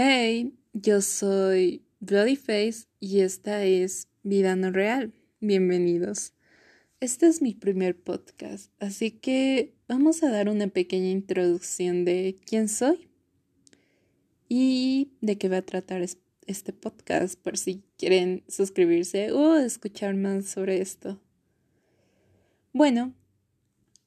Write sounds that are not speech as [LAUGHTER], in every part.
Hey, yo soy Bloodyface y esta es Vida No Real. Bienvenidos. Este es mi primer podcast, así que vamos a dar una pequeña introducción de quién soy y de qué va a tratar este podcast por si quieren suscribirse o escuchar más sobre esto. Bueno,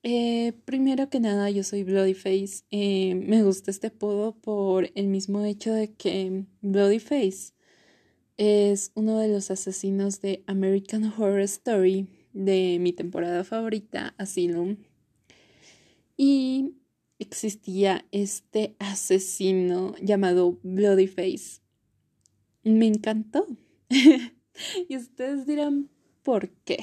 eh, primero que nada, yo soy Bloodyface. Eh, me gusta este apodo por el mismo hecho de que Bloodyface es uno de los asesinos de American Horror Story de mi temporada favorita, Asylum. Y existía este asesino llamado Bloodyface. Me encantó. [LAUGHS] y ustedes dirán, ¿por qué?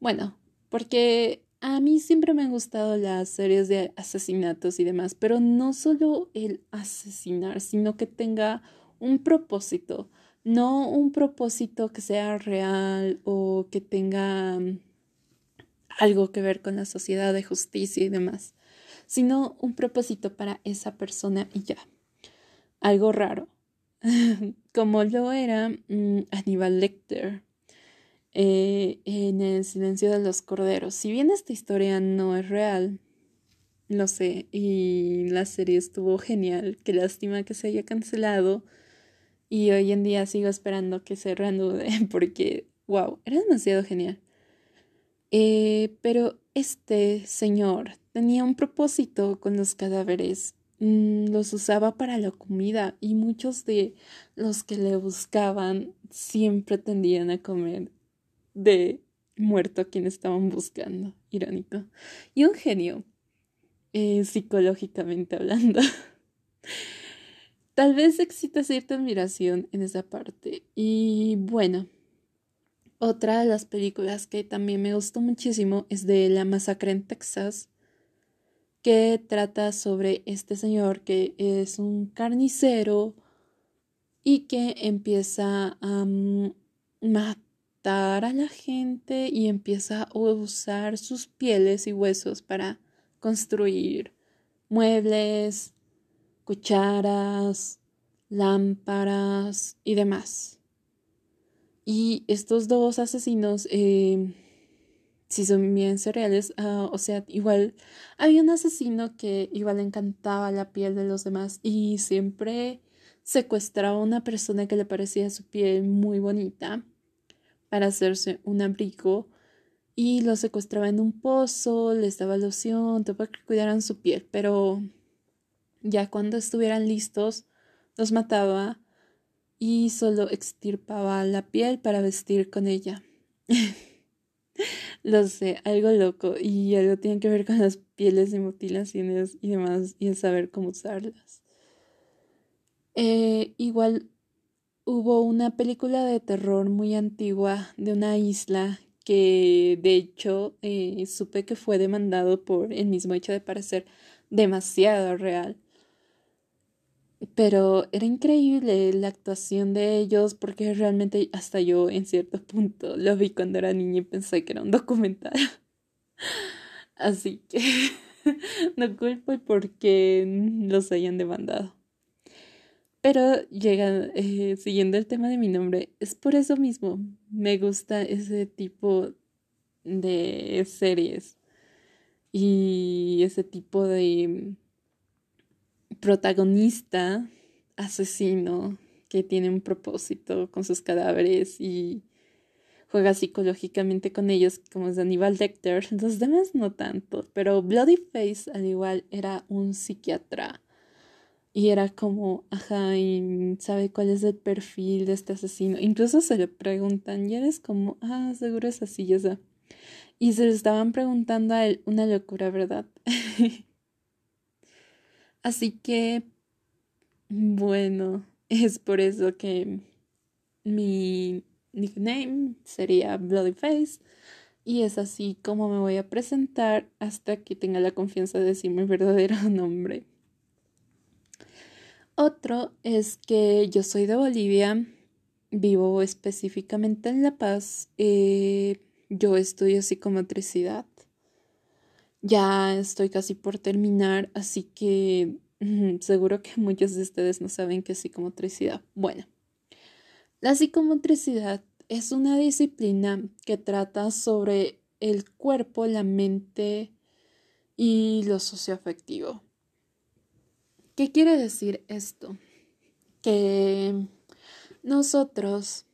Bueno, porque a mí siempre me han gustado las series de asesinatos y demás, pero no solo el asesinar, sino que tenga un propósito, no un propósito que sea real o que tenga mm, algo que ver con la sociedad de justicia y demás, sino un propósito para esa persona y ya. Algo raro, [LAUGHS] como lo era mm, Aníbal Lecter eh, en El silencio de los corderos. Si bien esta historia no es real, lo sé, y la serie estuvo genial, qué lástima que se haya cancelado y hoy en día sigo esperando que se reanude [LAUGHS] porque, wow, era demasiado genial. Eh, pero este señor tenía un propósito con los cadáveres. Mm, los usaba para la comida y muchos de los que le buscaban siempre tendían a comer de muerto a quien estaban buscando. Irónico. Y un genio, eh, psicológicamente hablando. Tal vez exista cierta admiración en esa parte. Y bueno, otra de las películas que también me gustó muchísimo es de La Masacre en Texas, que trata sobre este señor que es un carnicero y que empieza a matar a la gente y empieza a usar sus pieles y huesos para construir muebles, cucharas, lámparas y demás. Y estos dos asesinos, eh, si son bien cereales, ah, o sea, igual había un asesino que igual le encantaba la piel de los demás y siempre secuestraba a una persona que le parecía su piel muy bonita para hacerse un abrigo y lo secuestraba en un pozo, les daba loción, todo para que cuidaran su piel, pero ya cuando estuvieran listos, los mataba y solo extirpaba la piel para vestir con ella. [LAUGHS] Lo sé, algo loco y algo tiene que ver con las pieles y mutilaciones y demás y el saber cómo usarlas. Eh, igual hubo una película de terror muy antigua de una isla que de hecho eh, supe que fue demandado por el mismo hecho de parecer demasiado real. Pero era increíble la actuación de ellos porque realmente hasta yo en cierto punto lo vi cuando era niña y pensé que era un documental. [LAUGHS] Así que [LAUGHS] no culpo porque los hayan demandado. Pero llega, eh, siguiendo el tema de mi nombre, es por eso mismo. Me gusta ese tipo de series y ese tipo de protagonista asesino que tiene un propósito con sus cadáveres y juega psicológicamente con ellos como es Aníbal Lecter. Los demás no tanto, pero Bloody Face al igual era un psiquiatra y era como, ajá, y sabe cuál es el perfil de este asesino. Incluso se le preguntan, y eres como, ah, seguro es así, ya sé. Y se le estaban preguntando a él, una locura, ¿verdad? [LAUGHS] así que, bueno, [LAUGHS] es por eso que mi nickname sería Bloody Face. Y es así como me voy a presentar hasta que tenga la confianza de decir mi [LAUGHS] verdadero nombre. Otro es que yo soy de Bolivia, vivo específicamente en La Paz, eh, yo estudio psicomotricidad. Ya estoy casi por terminar, así que [LAUGHS] Seguro que muchos de ustedes no saben qué es psicomotricidad. Bueno, la psicomotricidad es una disciplina que trata sobre el cuerpo, la mente y lo socioafectivo. ¿Qué quiere decir esto? Que nosotros,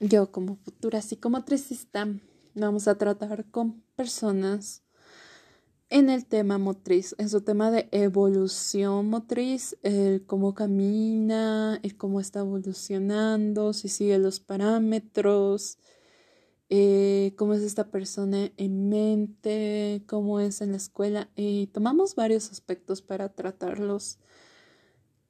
yo como futura psicomotricista, vamos a tratar con personas en el tema motriz, en su tema de evolución motriz, el cómo camina, el cómo está evolucionando, si sigue los parámetros, eh, cómo es esta persona en mente, cómo es en la escuela. Y tomamos varios aspectos para tratarlos.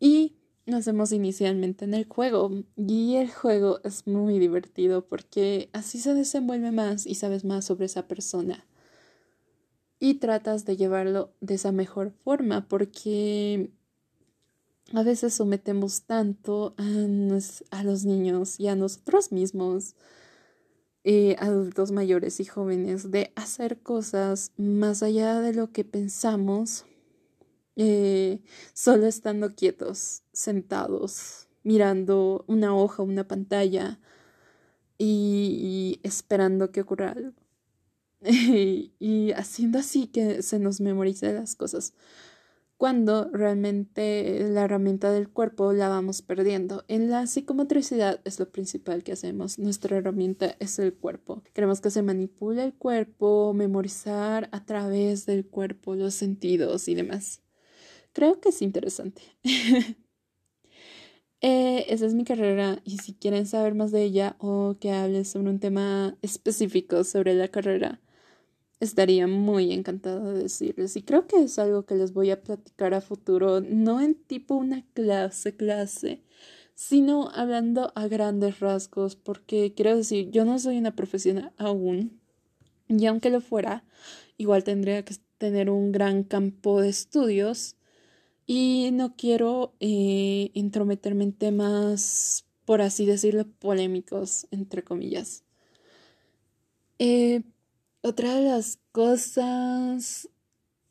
Y lo hacemos inicialmente en el juego. Y el juego es muy divertido porque así se desenvuelve más y sabes más sobre esa persona y tratas de llevarlo de esa mejor forma porque a veces sometemos tanto a, los niños y a nosotros mismos, eh, adultos mayores y jóvenes, de hacer cosas más allá de lo que pensamos, eh, solo estando quietos, sentados, mirando una hoja, una pantalla y esperando que ocurra algo. [LAUGHS] y haciendo así que se nos memorice las cosas cuando realmente la herramienta del cuerpo la vamos perdiendo. En la psicomotricidad es lo principal que hacemos. Nuestra herramienta es el cuerpo. Queremos que se manipule el cuerpo, memorizar a través del cuerpo los sentidos y demás. Creo que es interesante. [LAUGHS] Eh, esa es mi carrera y si quieren saber más de ella o que hable sobre un tema específico sobre la carrera, estaría muy encantada de decirles. Y creo que es algo que les voy a platicar a futuro, no en tipo una clase, clase, sino hablando a grandes rasgos, porque quiero decir, yo no soy una profesional aún, y aunque lo fuera, igual tendría que tener un gran campo de estudios y no quiero eh, intrometerme en temas, por así decirlo, polémicos, entre comillas. Eh, otra de las cosas,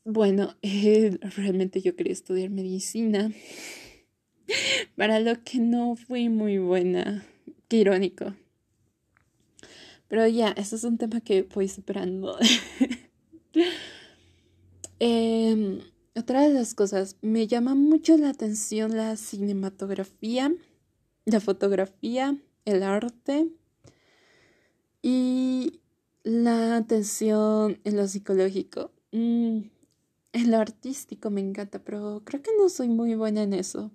bueno, realmente yo quería estudiar medicina, para lo que no fui muy buena, qué irónico. Pero ya, eso es un tema que voy superando. [LAUGHS] Em, otra de las cosas, me llama mucho la atención la cinematografía, la fotografía, el arte y la atención en lo psicológico. Mm, en lo artístico me encanta, pero creo que no soy muy buena en eso.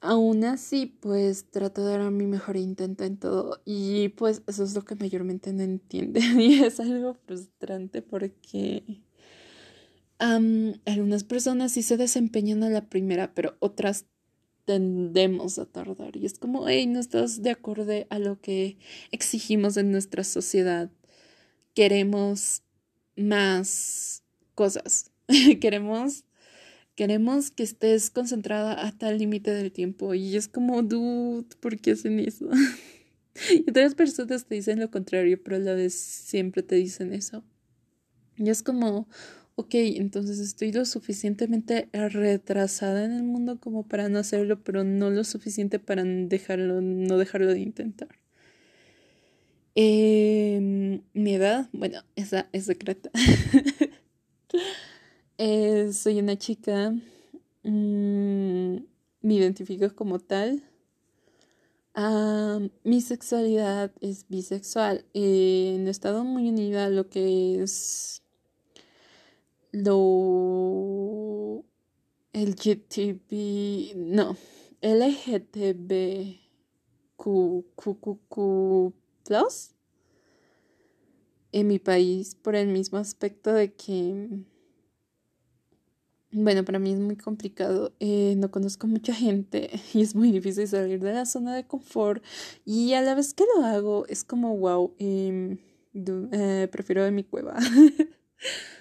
Aún así, pues trato de dar mi mejor intento en todo. Y pues eso es lo que mayormente no entiende. [LAUGHS] Y es algo frustrante porque algunas personas sí se desempeñan a la primera, pero otras tendemos a tardar. Y es como, hey, no estás de acuerdo a lo que exigimos en nuestra sociedad. Queremos más cosas. [LAUGHS] queremos, queremos que estés concentrada hasta el límite del tiempo. Y es como, dude, ¿por qué hacen eso? [LAUGHS] y otras personas te dicen lo contrario, pero a la vez siempre te dicen eso. Y es como, ok, entonces estoy lo suficientemente retrasada en el mundo como para no hacerlo, pero no lo suficiente para dejarlo, no dejarlo de intentar. Em, mi edad, bueno, esa es secreta. [LAUGHS] Eh, soy una chica, mm, me identifico como tal. mi sexualidad es bisexual. Eh, no he estado muy unida lo que es lo LGTB, no, LGTBQ plus en mi país por el mismo aspecto de que, bueno, para mí es muy complicado, eh, no conozco mucha gente [LAUGHS] y es muy difícil salir de la zona de confort y a la vez que lo hago es como, wow, em, eh, prefiero de mi cueva. [LAUGHS]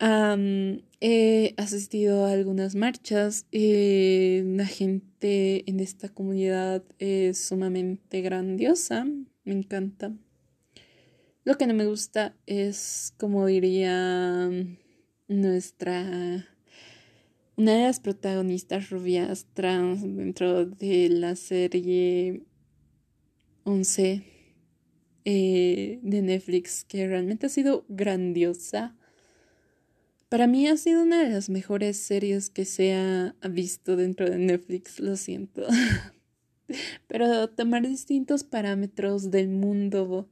he asistido a algunas marchas. Eh, la gente en esta comunidad es sumamente grandiosa. Me encanta. Lo que no me gusta es, como diría nuestra una de las protagonistas rubias trans dentro de la serie 11 eh, de Netflix, que realmente ha sido grandiosa. Para mí ha sido una de las mejores series que se ha visto dentro de Netflix, lo siento. [LAUGHS] Pero tomar distintos parámetros del mundo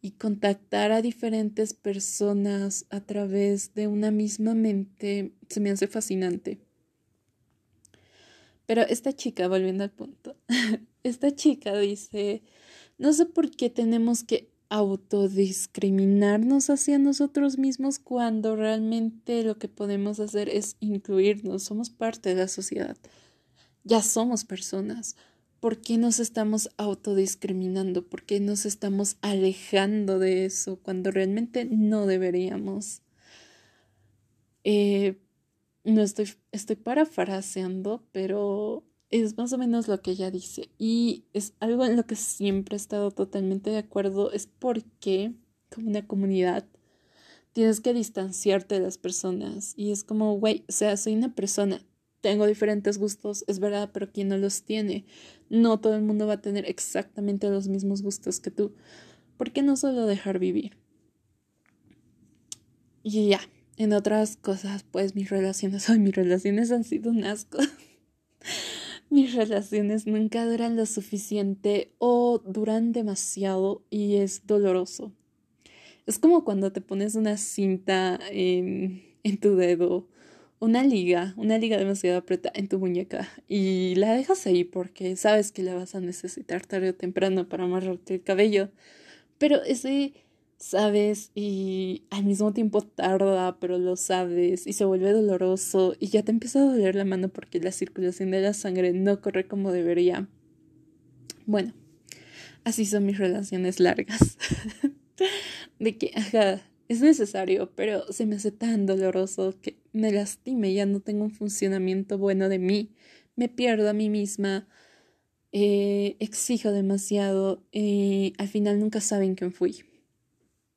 y contactar a diferentes personas a través de una misma mente se me hace fascinante. Pero esta chica, volviendo al punto, [LAUGHS] esta chica dice, no sé por qué tenemos que autodiscriminarnos hacia nosotros mismos cuando realmente lo que podemos hacer es incluirnos, somos parte de la sociedad, ya somos personas. ¿Por qué nos estamos autodiscriminando? ¿Por qué nos estamos alejando de eso cuando realmente no deberíamos? Eh, no estoy, estoy parafraseando, pero es más o menos lo que ella dice. Y es algo en lo que siempre he estado totalmente de acuerdo. Es porque, como una comunidad, tienes que distanciarte de las personas. Y es como, güey, o sea, soy una persona. Tengo diferentes gustos, es verdad, pero ¿quién no los tiene? No todo el mundo va a tener exactamente los mismos gustos que tú. ¿Por qué no solo dejar vivir? Y ya, en otras cosas, pues mis relaciones, [LAUGHS] ay, mis relaciones han sido un asco. Mis relaciones nunca duran lo suficiente o duran demasiado y es doloroso. Es como cuando te pones una cinta en, tu dedo, una liga, una liga demasiado apretada en tu muñeca y la dejas ahí porque sabes que la vas a necesitar tarde o temprano para amarrarte el cabello. Pero ese sabes y al mismo tiempo tarda, pero lo sabes y se vuelve doloroso y ya te empieza a doler la mano porque la circulación de la sangre no corre como debería. Bueno, así son mis relaciones largas. [LAUGHS] de que, ajá, es necesario, pero se me hace tan doloroso que me lastime, ya no tengo un funcionamiento bueno de mí, me pierdo a mí misma, eh, exijo demasiado y al final nunca saben quién fui.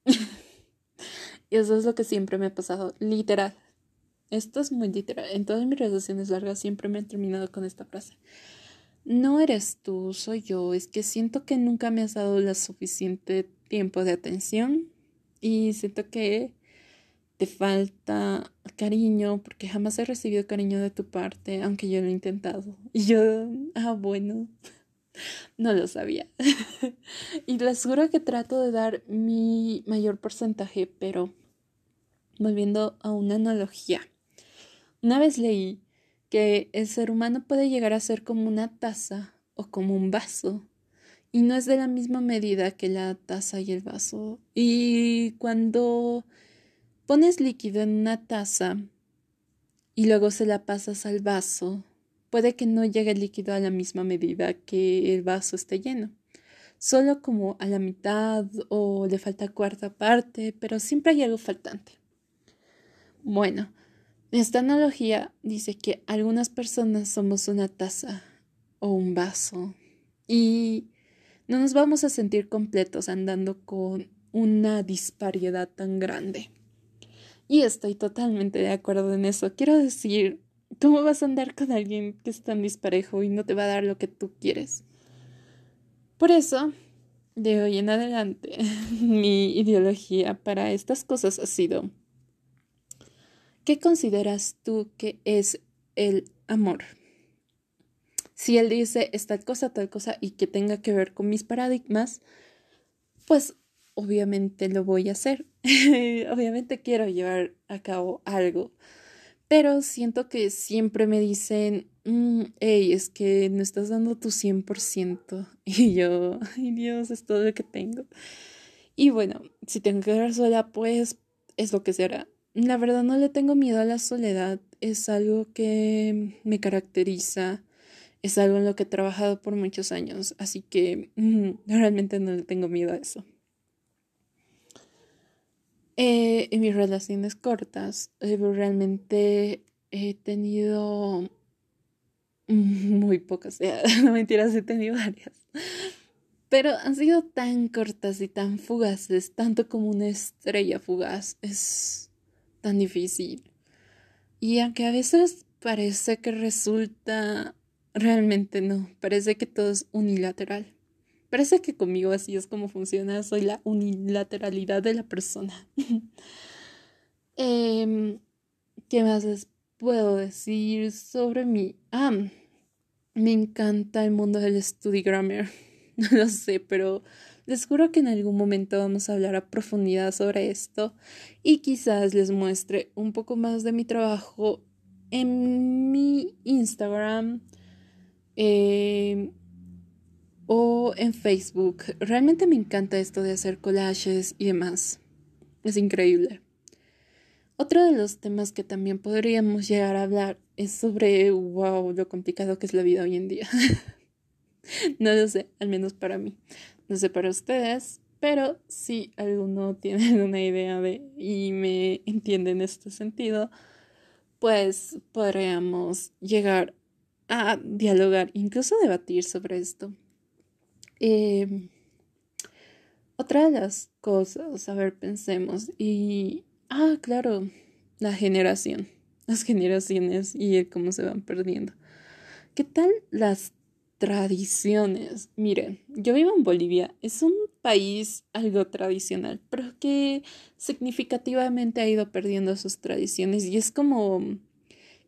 [LAUGHS] y eso es lo que siempre me ha pasado, literal. Esto es muy literal. En todas mis relaciones largas siempre me he terminado con esta frase. No eres tú, soy yo. Es que siento que nunca me has dado la suficiente tiempo de atención y siento que te falta cariño porque jamás he recibido cariño de tu parte, aunque yo lo he intentado. Y yo, ah, bueno. No lo sabía. [LAUGHS] y les juro que trato de dar mi mayor porcentaje, pero volviendo a una analogía. Una vez leí que el ser humano puede llegar a ser como una taza o como un vaso y no es de la misma medida que la taza y el vaso. Y cuando pones líquido en una taza y luego se la pasas al vaso, puede que no llegue el líquido a la misma medida que el vaso esté lleno, solo como a la mitad o le falta cuarta parte, pero siempre hay algo faltante. Bueno, esta analogía dice que algunas personas somos una taza o un vaso y no nos vamos a sentir completos andando con una disparidad tan grande. Y estoy totalmente de acuerdo en eso. Quiero decir, ¿Cómo vas a andar con alguien que es tan disparejo y no te va a dar lo que tú quieres? Por eso, de hoy en adelante, [LAUGHS] mi ideología para estas cosas ha sido, ¿qué consideras tú que es el amor? Si él dice es tal cosa, tal cosa y que tenga que ver con mis paradigmas, pues obviamente lo voy a hacer. [LAUGHS] obviamente quiero llevar a cabo algo pero siento que siempre me dicen, mm, hey, es que no estás dando tu 100%. [LAUGHS] Y yo, ay Dios, es todo lo que tengo. Y bueno, si tengo que quedar sola, pues es lo que será. La verdad no le tengo miedo a la soledad, es algo que me caracteriza, es algo en lo que he trabajado por muchos años, así que [LAUGHS] realmente no le tengo miedo a eso. Eh, en mis relaciones cortas, eh, realmente he tenido [LAUGHS] muy pocas, [LAUGHS] no mentiras, he tenido varias. Pero han sido tan cortas y tan fugaces, tanto como una estrella fugaz. Es tan difícil. Y aunque a veces parece que resulta... Realmente no, parece que todo es unilateral. Parece que conmigo así es como funciona, soy la unilateralidad de la persona. [LAUGHS] Em, ¿Qué más les puedo decir sobre mí? Ah, me encanta el mundo del study grammar. [LAUGHS] No lo sé, pero les juro que en algún momento vamos a hablar a profundidad sobre esto y quizás les muestre un poco más de mi trabajo en mi Instagram eh, o en Facebook. Realmente me encanta esto de hacer collages y demás. Es increíble. Otro de los temas que también podríamos llegar a hablar es sobre, wow, lo complicado que es la vida hoy en día. [LAUGHS] no lo sé, al menos para mí. No sé para ustedes, pero si alguno [LAUGHS] tiene alguna idea de y me entiende en este sentido, pues podríamos llegar a dialogar, incluso debatir sobre esto. Em, otra de las cosas, a ver, pensemos, y Ah, claro, la generación, [LAUGHS] las generaciones y cómo se van perdiendo. ¿Qué tal las tradiciones? Miren, yo vivo en Bolivia, es un país algo tradicional, pero que significativamente ha ido perdiendo sus tradiciones y es como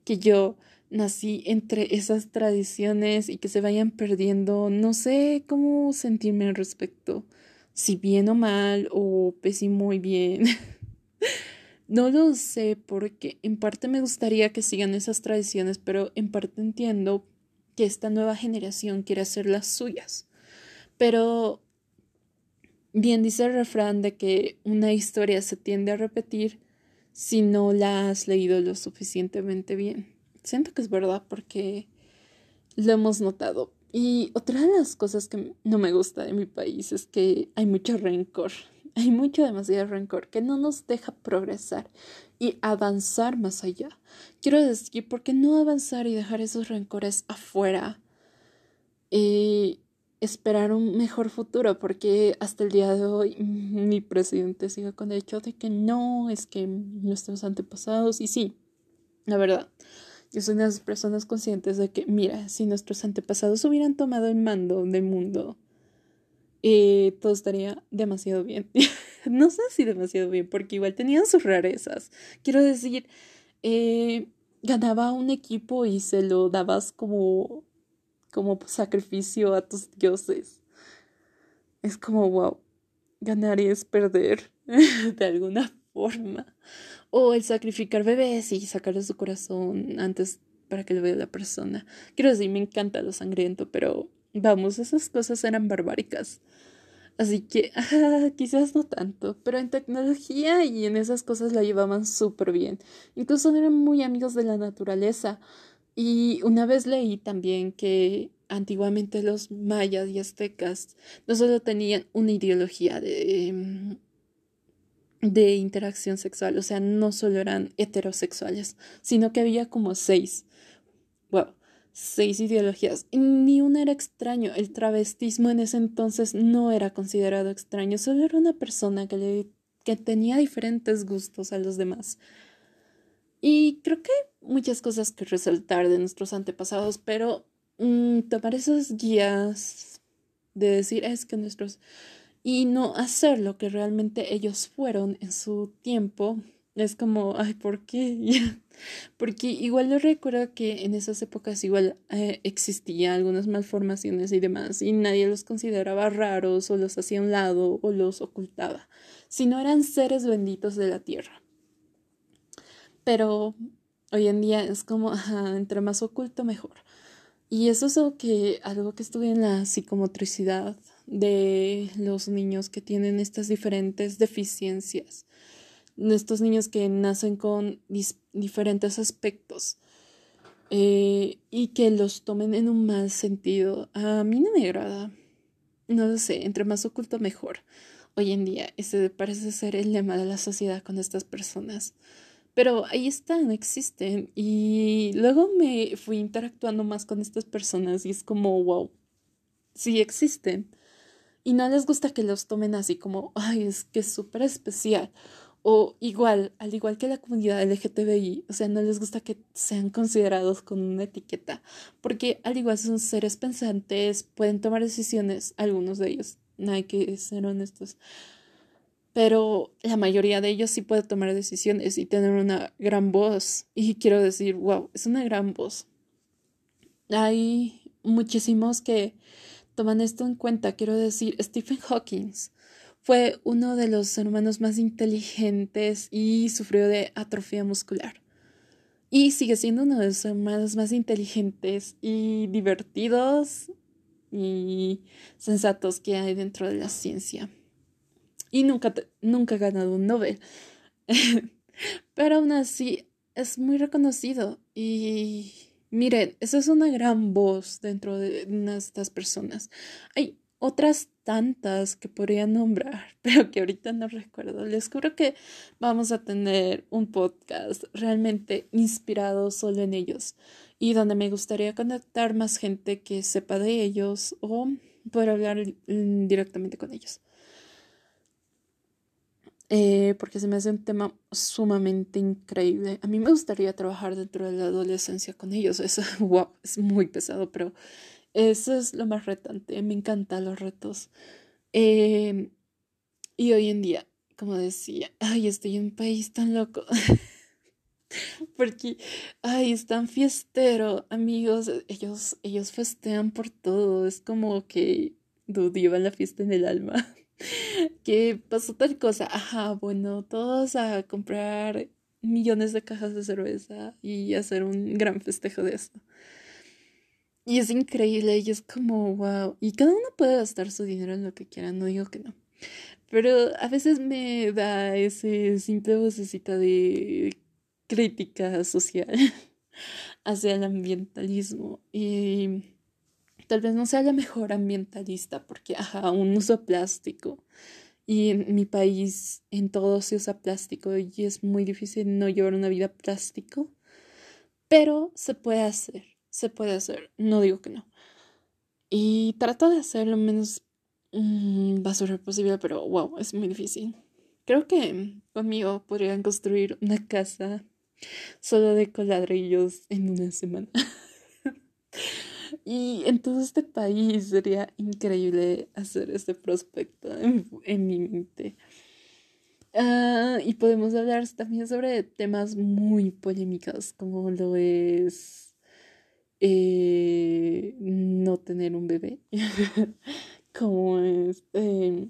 que yo nací entre esas tradiciones y que se vayan perdiendo, no sé cómo sentirme al respecto, si bien o mal o pésimo y bien. [LAUGHS] No lo sé porque en parte me gustaría que sigan esas tradiciones, pero en parte entiendo que esta nueva generación quiere hacer las suyas. Pero bien dice el refrán de que una historia se tiende a repetir si no la has leído lo suficientemente bien. Siento que es verdad porque lo hemos notado. Y otra de las cosas que no me gusta de mi país es que hay mucho rencor [LAUGHS] hay mucho demasiado rencor que no nos deja progresar y avanzar más allá. Quiero decir, ¿por qué no avanzar y dejar esos rencores afuera? Y esperar un mejor futuro, porque hasta el día de hoy [LAUGHS] mi presidente sigue con el hecho de que no, es que nuestros antepasados, y sí, la verdad, de las personas conscientes de que, mira, si nuestros antepasados hubieran tomado el mando del mundo, eh, todo estaría demasiado bien. [LAUGHS] no sé si demasiado bien, porque igual tenían sus rarezas. Quiero decir, eh, ganaba un equipo y se lo dabas como, como sacrificio a tus dioses. Es como, wow, ganar y es perder [LAUGHS] de alguna O el sacrificar bebés y sacarle su corazón antes para que lo vea la persona. Quiero decir, me encanta lo sangriento, pero Vamos, esas cosas eran barbáricas. Así que [LAUGHS] quizás no tanto, pero en tecnología y en esas cosas la llevaban súper bien. Incluso eran muy amigos de la naturaleza. Y una vez leí también que antiguamente los mayas y aztecas no solo tenían una ideología de, de interacción sexual, o sea, no solo eran heterosexuales, sino que había como seis. Wow seis ideologías. Ni una era extraño. El travestismo en ese entonces no era considerado extraño, solo era una persona que, le, que tenía diferentes gustos a los demás. Y creo que hay muchas cosas que resaltar de nuestros antepasados, pero mm, tomar esas guías de decir es que nuestros y no hacer lo que realmente ellos fueron en su tiempo es como, ay, ¿por qué? [LAUGHS] Porque igual yo recuerdo que en esas épocas igual eh, existían algunas malformaciones y demás, y nadie los consideraba raros o los hacía a un lado o los ocultaba, sino eran seres benditos de la tierra. Pero hoy en día es como, entre más oculto mejor. Y eso es algo que, algo que estuve en la psicomotricidad de los niños que tienen estas diferentes deficiencias estos niños que nacen con diferentes aspectos eh, y que los tomen en un mal sentido, a mí no me agrada. No lo sé, entre más oculto mejor. Hoy en día ese parece ser el lema de la sociedad con estas personas. Pero ahí están, existen. Y luego me fui interactuando más con estas personas y es como, wow, sí existen. Y no les gusta que los tomen así como, ay, es que es súper especial O igual, al igual que la comunidad LGTBI, o sea, no les gusta que sean considerados con una etiqueta, porque al igual son seres pensantes, pueden tomar decisiones, algunos de ellos, no hay que ser honestos, pero la mayoría de ellos sí puede tomar decisiones y tener una gran voz. Y quiero decir, wow, es una gran voz. Hay muchísimos que toman esto en cuenta. Quiero decir, Stephen Hawking fue uno de los hermanos más inteligentes y sufrió de atrofia muscular. Y sigue siendo uno de los hermanos más inteligentes y divertidos y sensatos que hay dentro de la ciencia. Y nunca, nunca ha ganado un Nobel. [LAUGHS] Pero aún así es muy reconocido. Y miren, esa es una gran voz dentro de estas personas. Hay otras tantas que podría nombrar, [LAUGHS] pero que ahorita no recuerdo. Les juro que vamos a tener un podcast realmente inspirado solo en ellos y donde me gustaría conectar más gente que sepa de ellos o poder hablar directamente con ellos. Eh, porque se me hace un tema sumamente increíble. A mí me gustaría trabajar dentro de la adolescencia con ellos. Eso, wow, [LAUGHS] es muy pesado, pero eso es lo más retante. Me encantan los retos. Em, y hoy en día, como decía, ay, estoy en un país tan loco. [LAUGHS] Porque, ay, es tan fiestero, amigos. Ellos, ellos festean por todo. Es como que llevan la fiesta en el alma. [LAUGHS] [LAUGHS] que pasó tal cosa. Ajá, bueno, todos a comprar millones de cajas de cerveza y hacer un gran festejo de esto. Y es increíble y es como, wow. Y cada uno puede gastar su dinero en lo que quiera, no digo que no. Pero a veces me da ese simple vocecita de crítica social [LAUGHS] hacia el ambientalismo. Y tal vez no sea la mejor ambientalista porque, ajá, aún uso plástico. Y en mi país en todo se usa plástico y es muy difícil no llevar una vida plástico. Pero se puede hacer se puede hacer, no digo que no. Y trato de hacer lo menos mmm, basura posible, pero wow, es muy difícil. Creo que conmigo podrían construir una casa solo de coladrillos en una semana. [LAUGHS] y en todo este país sería increíble hacer este prospecto en, mi mente. Ah, y podemos hablar también sobre temas muy polémicos como lo es eh, no tener un bebé, [LAUGHS] como es eh,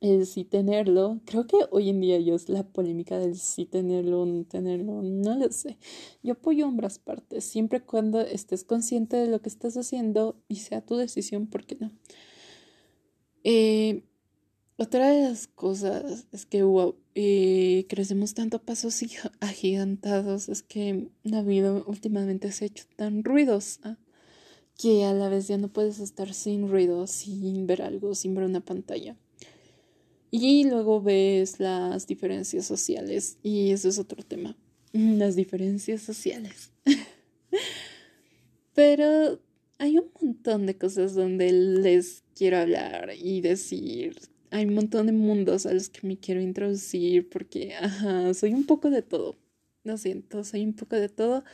el sí tenerlo. Creo que hoy en día yo es la polémica del sí tenerlo o no tenerlo, no lo sé. Yo apoyo ambas partes, siempre cuando estés consciente de lo que estás haciendo y sea tu decisión, ¿por qué no? Eh, otra de las cosas es que, wow, eh, crecemos tanto a pasos agigantados, es que la vida últimamente se ha hecho tan ruidosa que a la vez ya no puedes estar sin ruido, sin ver algo, sin ver una pantalla. Y luego ves las diferencias sociales, y eso es otro tema, las diferencias sociales. [LAUGHS] Pero hay un montón de cosas donde les quiero hablar y decir hay un montón de mundos a los que me quiero introducir porque, ajá, soy un poco de todo. Lo siento, soy un poco de todo.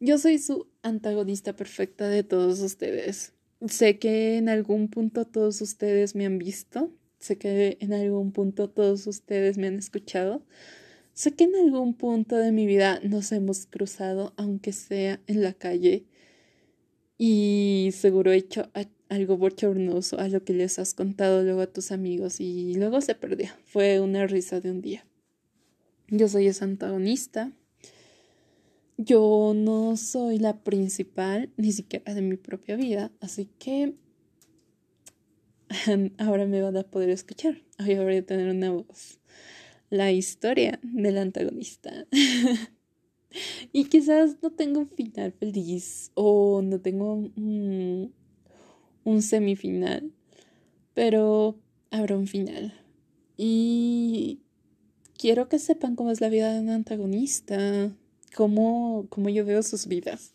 Yo soy su antagonista perfecta de todos ustedes. Sé que en algún punto todos ustedes me han visto. Sé que en algún punto todos ustedes me han escuchado. Sé que en algún punto de mi vida nos hemos cruzado, aunque sea en la calle. Y seguro he hecho algo bochornoso a lo que les has contado luego a tus amigos y luego se perdió. Fue una risa de un día. Yo soy esa antagonista. Yo no soy la principal, ni siquiera de mi propia vida, así que [LAUGHS] ahora me van a poder escuchar. Ahora voy a tener una voz. La historia del antagonista. [LAUGHS] y quizás no tengo un final feliz o no tengo un un semifinal, pero habrá un final. Y quiero que sepan cómo es la vida de un antagonista, cómo, cómo yo veo sus vidas.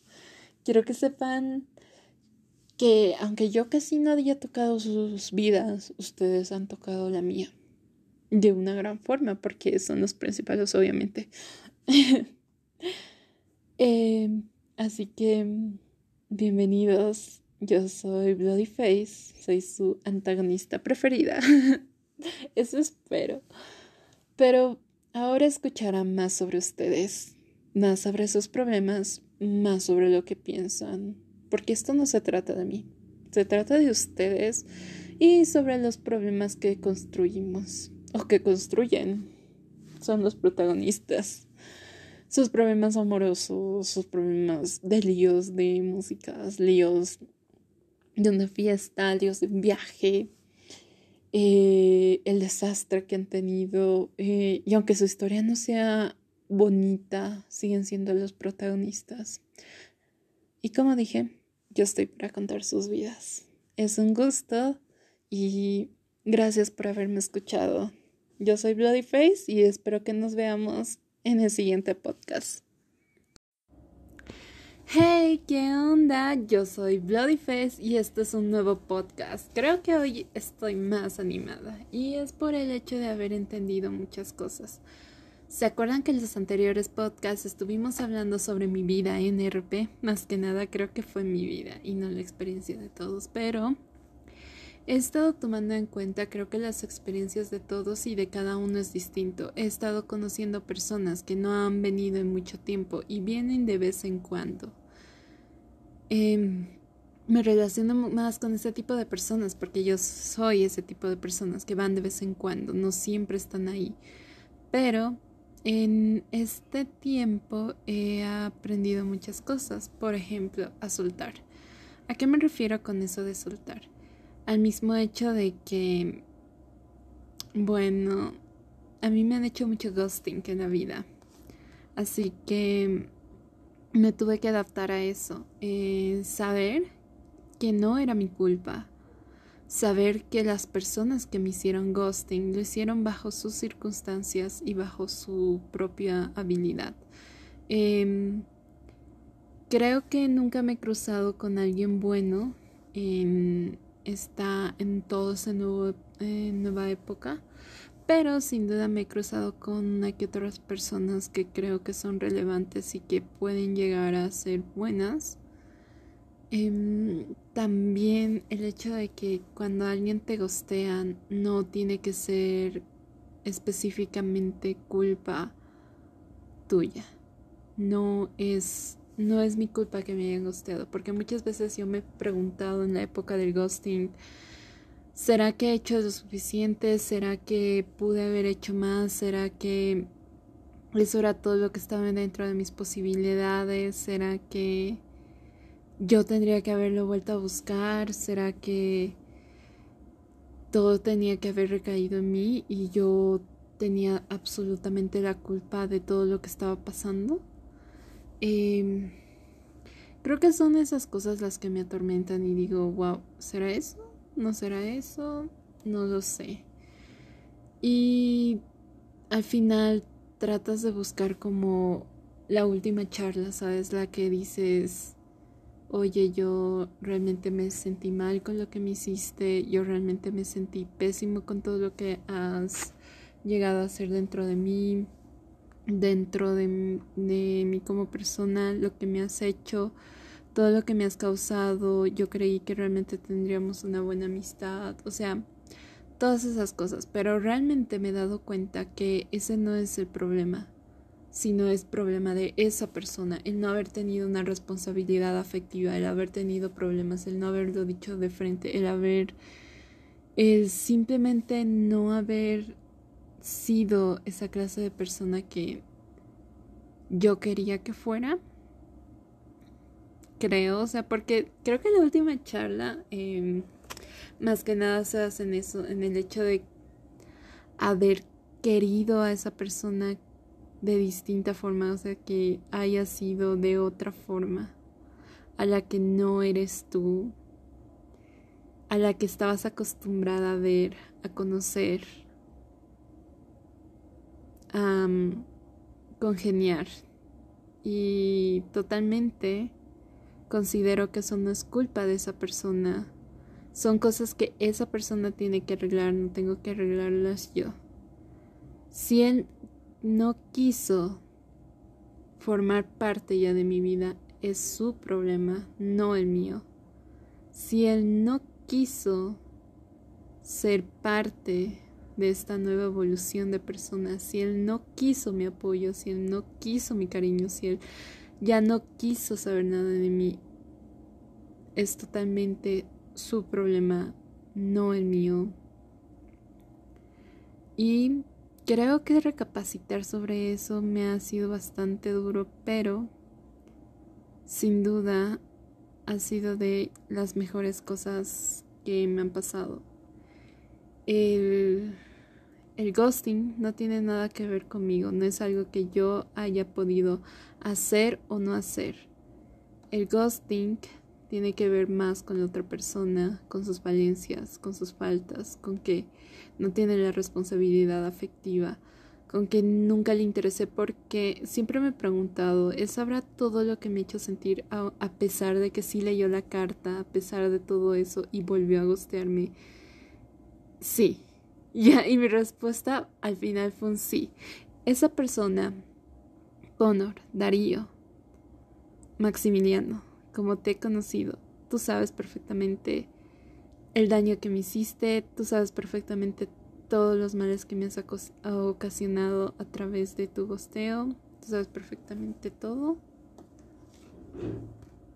Quiero que sepan que aunque yo casi no haya tocado sus vidas, ustedes han tocado la mía. de una gran forma, porque son los principales, obviamente. [LAUGHS] Em, así que, bienvenidos. Yo soy Bloody Face, soy su antagonista preferida. [LAUGHS] Eso espero. Pero ahora escucharán más sobre ustedes, más sobre sus problemas, más sobre lo que piensan, porque esto no se trata de mí, se trata de ustedes y sobre los problemas que construimos o que construyen. Son los protagonistas. Sus problemas amorosos, sus problemas de líos de músicas, líos de una fiesta, líos de un viaje, eh, el desastre que han tenido. Eh, y aunque su historia no sea bonita, siguen siendo los protagonistas. Y como dije, yo estoy para contar sus vidas. Es un gusto y gracias por haberme escuchado. Yo soy Bloody Face y espero que nos veamos en el siguiente podcast. Hey, ¿qué onda? Yo soy Bloody Face y este es un nuevo podcast. Creo que hoy estoy más animada y es por el hecho de haber entendido muchas cosas. ¿Se acuerdan que en los anteriores podcasts estuvimos hablando sobre mi vida en RP? Más que nada creo que fue mi vida y no la experiencia de todos, pero he estado tomando en cuenta creo que las experiencias de todos y de cada uno es distinto. He estado conociendo personas que no han venido en mucho tiempo y vienen de vez en cuando. Em, me relaciono más con ese tipo de personas porque yo soy ese tipo de personas que van de vez en cuando, no siempre están ahí. Pero en este tiempo he aprendido muchas cosas, por ejemplo, a soltar. ¿A qué me refiero con eso de soltar? Al mismo hecho de que, bueno, a mí me han hecho mucho ghosting en la vida. Así que me tuve que adaptar a eso. Eh, saber que no era mi culpa saber que las personas que me hicieron ghosting lo hicieron bajo sus circunstancias y bajo su propia habilidad. Em, creo que nunca me he cruzado con alguien bueno en esta en toda esa nueva época pero sin duda me he cruzado con otras personas que creo que son relevantes y que pueden llegar a ser buenas Em, también el hecho de que cuando alguien te gostea no tiene que ser específicamente culpa tuya. No es, no es mi culpa que me hayan gosteado, porque muchas veces yo me he preguntado en la época del ghosting, ¿será que he hecho lo suficiente? ¿Será que pude haber hecho más? ¿Será que eso era todo lo que estaba dentro de mis posibilidades? ¿Será que yo tendría que haberlo vuelto a buscar? ¿Será que todo tenía que haber recaído en mí y yo tenía absolutamente la culpa de todo lo que estaba pasando? Em, creo que son esas cosas las que me atormentan y digo, wow, ¿será eso? ¿No será eso? No lo sé. Y al final tratas de buscar como la última charla, ¿sabes? La que dices, oye, yo realmente me sentí mal con lo que me hiciste, yo realmente me sentí pésimo con todo lo que has llegado a hacer dentro de mí, dentro de, de mí como persona, lo que me has hecho, todo lo que me has causado, yo creí que realmente tendríamos una buena amistad, o sea, todas esas cosas, pero realmente me he dado cuenta que ese no es el problema sino es problema de esa persona, el no haber tenido una responsabilidad afectiva, el haber tenido problemas, el no haberlo dicho de frente, el haber, el simplemente no haber sido esa clase de persona que yo quería que fuera. Creo, o sea, porque creo que la última charla, em, más que nada se hace en eso, en el hecho de haber querido a esa persona de distinta forma, o sea, que haya sido de otra forma, a la que no eres tú, a la que estabas acostumbrada a ver, a conocer, a congeniar. Y totalmente considero que eso no es culpa de esa persona. Son cosas que esa persona tiene que arreglar, no tengo que arreglarlas yo. Si él no quiso formar parte ya de mi vida, es su problema, no el mío. Si él no quiso ser parte de esta nueva evolución de persona, si él no quiso mi apoyo, si él no quiso mi cariño, si él ya no quiso saber nada de mí, es totalmente su problema, no el mío. Y creo que recapacitar sobre eso me ha sido bastante duro, pero sin duda ha sido de las mejores cosas que me han pasado. El, el ghosting no tiene nada que ver conmigo, no es algo que yo haya podido hacer o no hacer. El ghosting tiene que ver más con la otra persona, con sus valencias, con sus faltas, con que no tiene la responsabilidad afectiva, con que nunca le interesé porque siempre me he preguntado, ¿él sabrá todo lo que me ha hecho sentir a, pesar de que sí leyó la carta, a pesar de todo eso y volvió a gostearme? Sí. [LAUGHS] Ya, y mi respuesta al final fue un sí. Esa persona, Connor, Darío, Maximiliano, como te he conocido, tú sabes perfectamente el daño que me hiciste, tú sabes perfectamente todos los males que me has ocasionado a través de tu gosteo, tú sabes perfectamente todo.